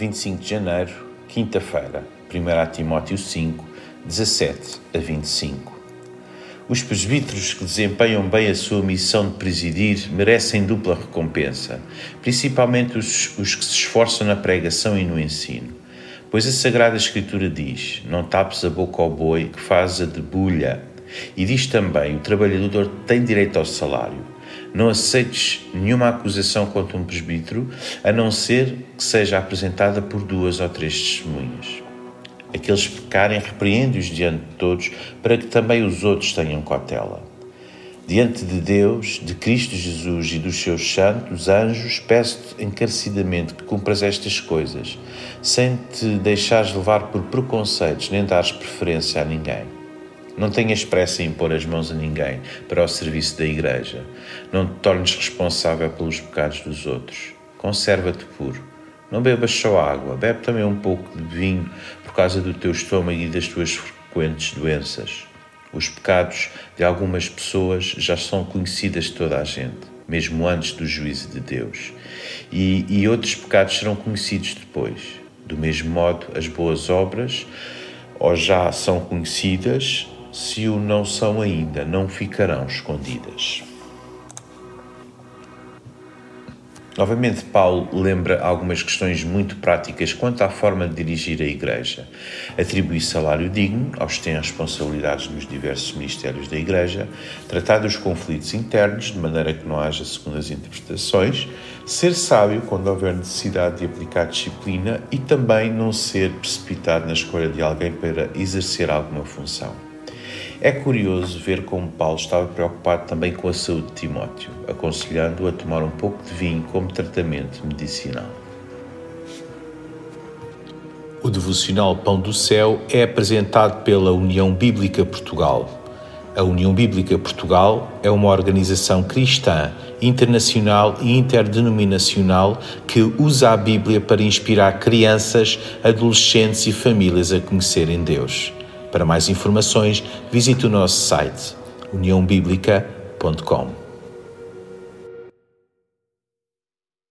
25 de janeiro, quinta-feira, 1 Timóteo 5, 17 a 25. Os presbíteros que desempenham bem a sua missão de presidir merecem dupla recompensa, principalmente os, os que se esforçam na pregação e no ensino. Pois a Sagrada Escritura diz: Não tapes a boca ao boi que faz a debulha. E diz também: O trabalhador tem direito ao salário. Não aceites nenhuma acusação contra um presbítero, a não ser que seja apresentada por duas ou três testemunhas. Aqueles que pecarem, repreende-os diante de todos, para que também os outros tenham cautela. Diante de Deus, de Cristo Jesus e dos seus santos anjos, peço-te encarecidamente que cumpras estas coisas, sem te deixares levar por preconceitos nem dares preferência a ninguém. Não tenhas pressa em impor as mãos a ninguém para o serviço da Igreja. Não te tornes responsável pelos pecados dos outros. Conserva-te puro. Não bebas só água, bebe também um pouco de vinho por causa do teu estômago e das tuas frequentes doenças. Os pecados de algumas pessoas já são conhecidas de toda a gente, mesmo antes do juízo de Deus. E, e outros pecados serão conhecidos depois. Do mesmo modo, as boas obras, ou já são conhecidas, se o não são ainda, não ficarão escondidas. Novamente, Paulo lembra algumas questões muito práticas quanto à forma de dirigir a Igreja. Atribuir salário digno aos que têm responsabilidades nos diversos ministérios da Igreja, tratar dos conflitos internos de maneira que não haja segundas interpretações, ser sábio quando houver necessidade de aplicar disciplina e também não ser precipitado na escolha de alguém para exercer alguma função. É curioso ver como Paulo estava preocupado também com a saúde de Timóteo, aconselhando-o a tomar um pouco de vinho como tratamento medicinal. O devocional Pão do Céu é apresentado pela União Bíblica Portugal. A União Bíblica Portugal é uma organização cristã, internacional e interdenominacional que usa a Bíblia para inspirar crianças, adolescentes e famílias a conhecerem Deus. Para mais informações, visite o nosso site uniãobiblica.com.